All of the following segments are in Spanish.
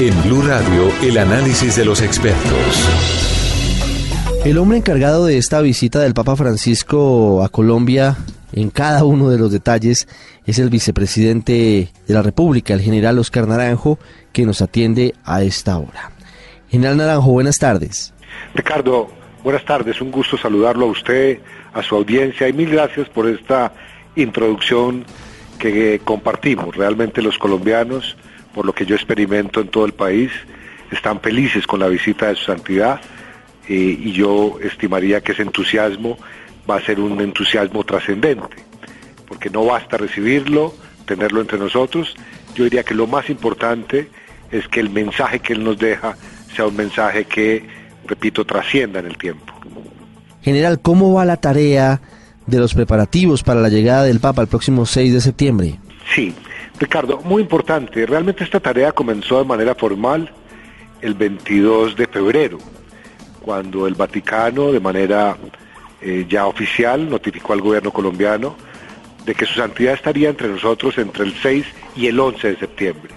En Blue Radio, el análisis de los expertos. El hombre encargado de esta visita del Papa Francisco a Colombia en cada uno de los detalles es el vicepresidente de la República, el general Oscar Naranjo, que nos atiende a esta hora. General Naranjo, buenas tardes. Ricardo, buenas tardes, un gusto saludarlo a usted, a su audiencia y mil gracias por esta introducción que compartimos. Realmente los colombianos, por lo que yo experimento en todo el país, están felices con la visita de su santidad eh, y yo estimaría que ese entusiasmo va a ser un entusiasmo trascendente, porque no basta recibirlo, tenerlo entre nosotros, yo diría que lo más importante es que el mensaje que él nos deja sea un mensaje que, repito, trascienda en el tiempo. General, ¿cómo va la tarea de los preparativos para la llegada del Papa el próximo 6 de septiembre? Sí, Ricardo, muy importante. Realmente esta tarea comenzó de manera formal el 22 de febrero, cuando el Vaticano, de manera eh, ya oficial, notificó al gobierno colombiano de que su santidad estaría entre nosotros entre el 6 y el 11 de septiembre.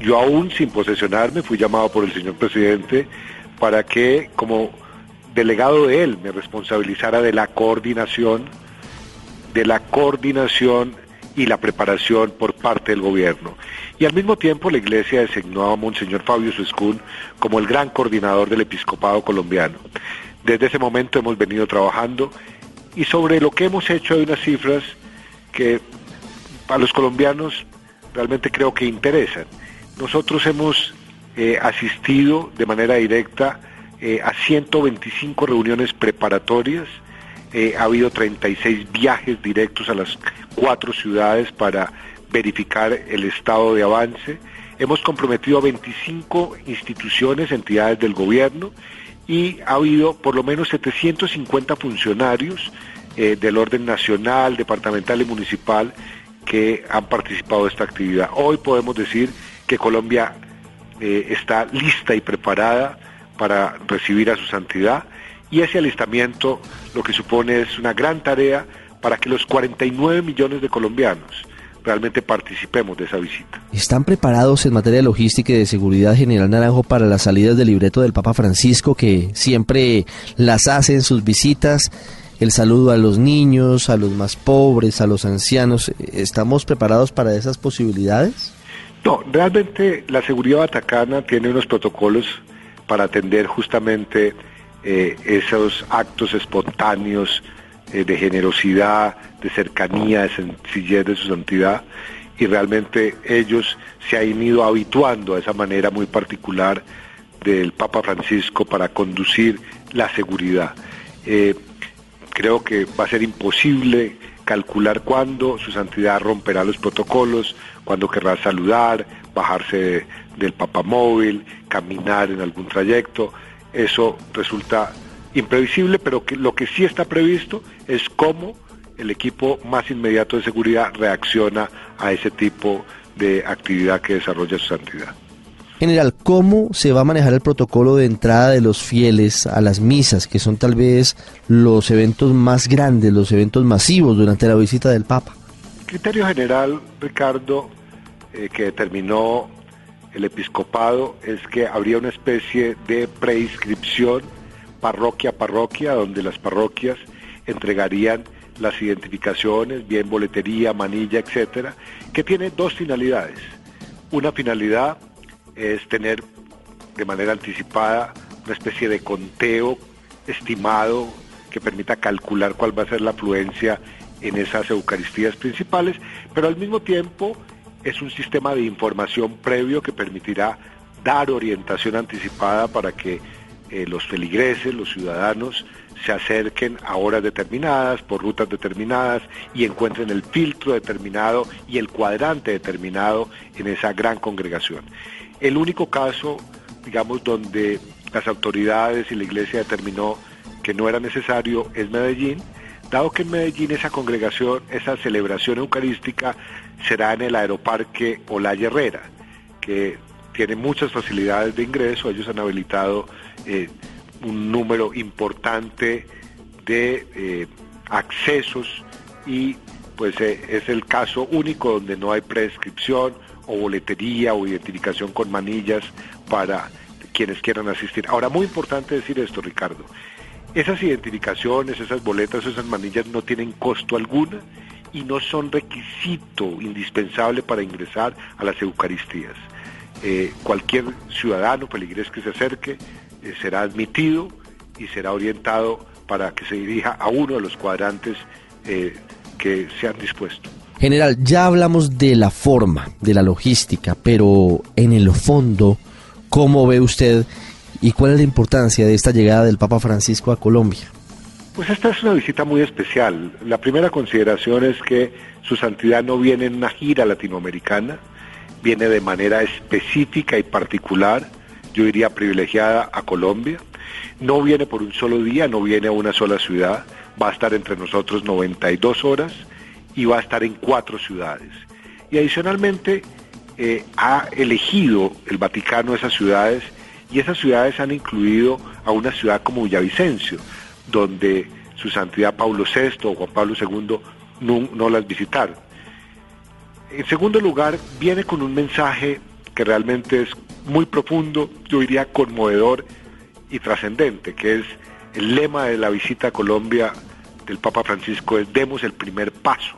Yo aún sin posesionarme fui llamado por el señor presidente para que como delegado de él me responsabilizara de la coordinación, de la coordinación y la preparación por parte del gobierno. Y al mismo tiempo la iglesia designó a Monseñor Fabio Suescún como el gran coordinador del episcopado colombiano. Desde ese momento hemos venido trabajando y sobre lo que hemos hecho hay unas cifras que a los colombianos realmente creo que interesan. Nosotros hemos eh, asistido de manera directa eh, a 125 reuniones preparatorias, eh, ha habido 36 viajes directos a las cuatro ciudades para verificar el estado de avance, hemos comprometido a 25 instituciones, entidades del gobierno y ha habido por lo menos 750 funcionarios del orden nacional, departamental y municipal que han participado de esta actividad. Hoy podemos decir que Colombia eh, está lista y preparada para recibir a su santidad y ese alistamiento lo que supone es una gran tarea para que los 49 millones de colombianos realmente participemos de esa visita. ¿Están preparados en materia de logística y de seguridad General Naranjo para las salidas del libreto del Papa Francisco que siempre las hace en sus visitas? el saludo a los niños, a los más pobres, a los ancianos. ¿Estamos preparados para esas posibilidades? No, realmente la seguridad atacana tiene unos protocolos para atender justamente eh, esos actos espontáneos eh, de generosidad, de cercanía, de sencillez de su santidad y realmente ellos se han ido habituando a esa manera muy particular del Papa Francisco para conducir la seguridad. Eh, Creo que va a ser imposible calcular cuándo su santidad romperá los protocolos, cuándo querrá saludar, bajarse del papamóvil, caminar en algún trayecto. Eso resulta imprevisible, pero que lo que sí está previsto es cómo el equipo más inmediato de seguridad reacciona a ese tipo de actividad que desarrolla su santidad. General, ¿cómo se va a manejar el protocolo de entrada de los fieles a las misas, que son tal vez los eventos más grandes, los eventos masivos durante la visita del Papa? El criterio general, Ricardo, eh, que determinó el episcopado es que habría una especie de preinscripción parroquia a parroquia, donde las parroquias entregarían las identificaciones, bien boletería, manilla, etcétera, que tiene dos finalidades. Una finalidad es tener de manera anticipada una especie de conteo estimado que permita calcular cuál va a ser la afluencia en esas Eucaristías principales, pero al mismo tiempo es un sistema de información previo que permitirá dar orientación anticipada para que eh, los feligreses, los ciudadanos, se acerquen a horas determinadas, por rutas determinadas y encuentren el filtro determinado y el cuadrante determinado en esa gran congregación. El único caso, digamos, donde las autoridades y la iglesia determinó que no era necesario es Medellín, dado que en Medellín esa congregación, esa celebración eucarística será en el aeroparque Olaya Herrera, que tiene muchas facilidades de ingreso, ellos han habilitado eh, un número importante de eh, accesos y pues eh, es el caso único donde no hay prescripción o boletería o identificación con manillas para quienes quieran asistir. Ahora, muy importante decir esto, Ricardo. Esas identificaciones, esas boletas, esas manillas no tienen costo alguna y no son requisito indispensable para ingresar a las Eucaristías. Eh, cualquier ciudadano peligrés que se acerque eh, será admitido y será orientado para que se dirija a uno de los cuadrantes eh, que se han dispuesto. General, ya hablamos de la forma, de la logística, pero en el fondo, ¿cómo ve usted y cuál es la importancia de esta llegada del Papa Francisco a Colombia? Pues esta es una visita muy especial. La primera consideración es que su santidad no viene en una gira latinoamericana, viene de manera específica y particular yo diría privilegiada a Colombia. No viene por un solo día, no viene a una sola ciudad, va a estar entre nosotros 92 horas y va a estar en cuatro ciudades. Y adicionalmente eh, ha elegido el Vaticano esas ciudades y esas ciudades han incluido a una ciudad como Villavicencio, donde su santidad Pablo VI o Juan Pablo II no, las visitaron. En segundo lugar, viene con un mensaje que realmente es muy profundo, yo diría conmovedor y trascendente, que es el lema de la visita a Colombia del Papa Francisco es demos el primer paso.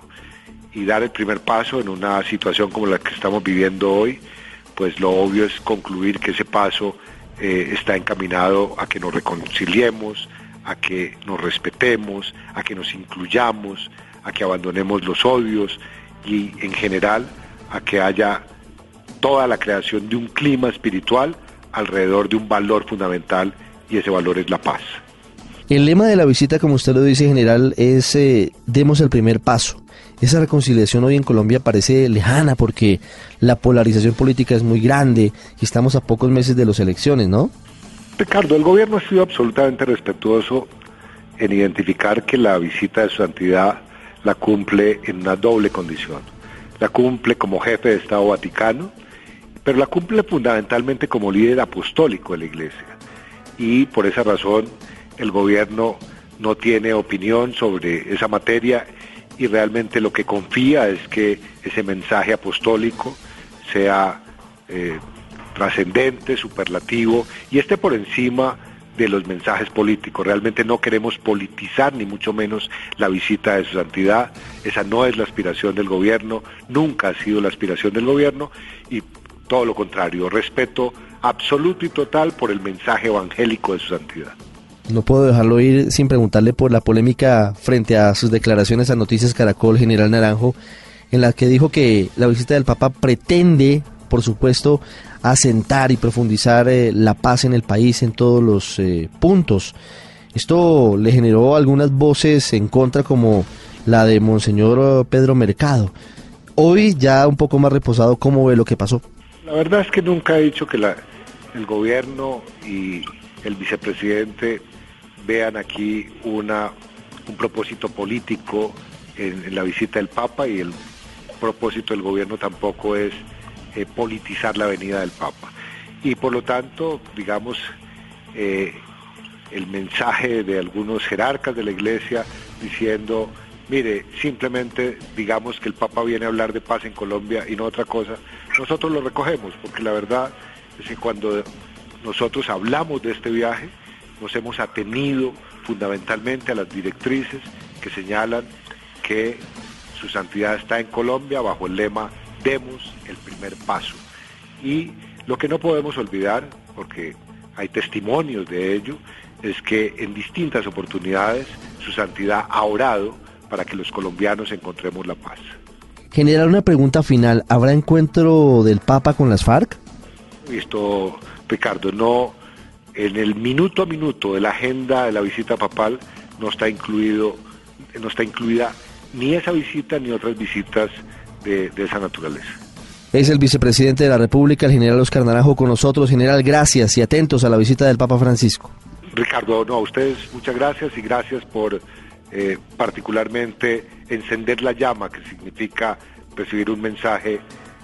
Y dar el primer paso en una situación como la que estamos viviendo hoy, pues lo obvio es concluir que ese paso eh, está encaminado a que nos reconciliemos, a que nos respetemos, a que nos incluyamos, a que abandonemos los odios y en general a que haya toda la creación de un clima espiritual alrededor de un valor fundamental y ese valor es la paz. El lema de la visita, como usted lo dice, general, es eh, demos el primer paso. Esa reconciliación hoy en Colombia parece lejana porque la polarización política es muy grande y estamos a pocos meses de las elecciones, ¿no? Ricardo, el gobierno ha sido absolutamente respetuoso en identificar que la visita de su santidad la cumple en una doble condición. La cumple como jefe de Estado Vaticano pero la cumple fundamentalmente como líder apostólico de la Iglesia. Y por esa razón el gobierno no tiene opinión sobre esa materia y realmente lo que confía es que ese mensaje apostólico sea eh, trascendente, superlativo y esté por encima de los mensajes políticos. Realmente no queremos politizar ni mucho menos la visita de su santidad. Esa no es la aspiración del gobierno, nunca ha sido la aspiración del gobierno y todo lo contrario, respeto absoluto y total por el mensaje evangélico de su santidad. No puedo dejarlo ir sin preguntarle por la polémica frente a sus declaraciones a Noticias Caracol, General Naranjo, en la que dijo que la visita del Papa pretende, por supuesto, asentar y profundizar eh, la paz en el país en todos los eh, puntos. Esto le generó algunas voces en contra como la de Monseñor Pedro Mercado. Hoy ya un poco más reposado, ¿cómo ve lo que pasó? La verdad es que nunca he dicho que el gobierno y el vicepresidente vean aquí una, un propósito político en, la visita del Papa y el propósito del gobierno tampoco es eh, politizar la venida del Papa. Y por lo tanto, digamos, eh, el mensaje de algunos jerarcas de la Iglesia diciendo Mire, simplemente digamos que el Papa viene a hablar de paz en Colombia y no otra cosa. Nosotros lo recogemos, porque la verdad es que cuando nosotros hablamos de este viaje, nos hemos atenido fundamentalmente a las directrices que señalan que su santidad está en Colombia bajo el lema demos el primer paso. Y lo que no podemos olvidar, porque hay testimonios de ello, es que en distintas oportunidades su santidad ha orado para que los colombianos encontremos la paz. General, una pregunta final. ¿Habrá encuentro del Papa con las FARC? Esto, Ricardo, no, en el minuto a minuto de la agenda de la visita papal no está incluido, no está incluida ni esa visita ni otras visitas de, de esa naturaleza. Es el vicepresidente de la República, el general Oscar Naranjo, con nosotros. General, gracias y atentos a la visita del Papa Francisco. Ricardo, no, a ustedes muchas gracias y gracias por eh, particularmente encender la llama, que significa recibir un mensaje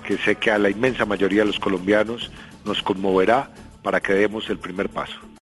que sé que a la inmensa mayoría de los colombianos nos conmoverá para que demos el primer paso.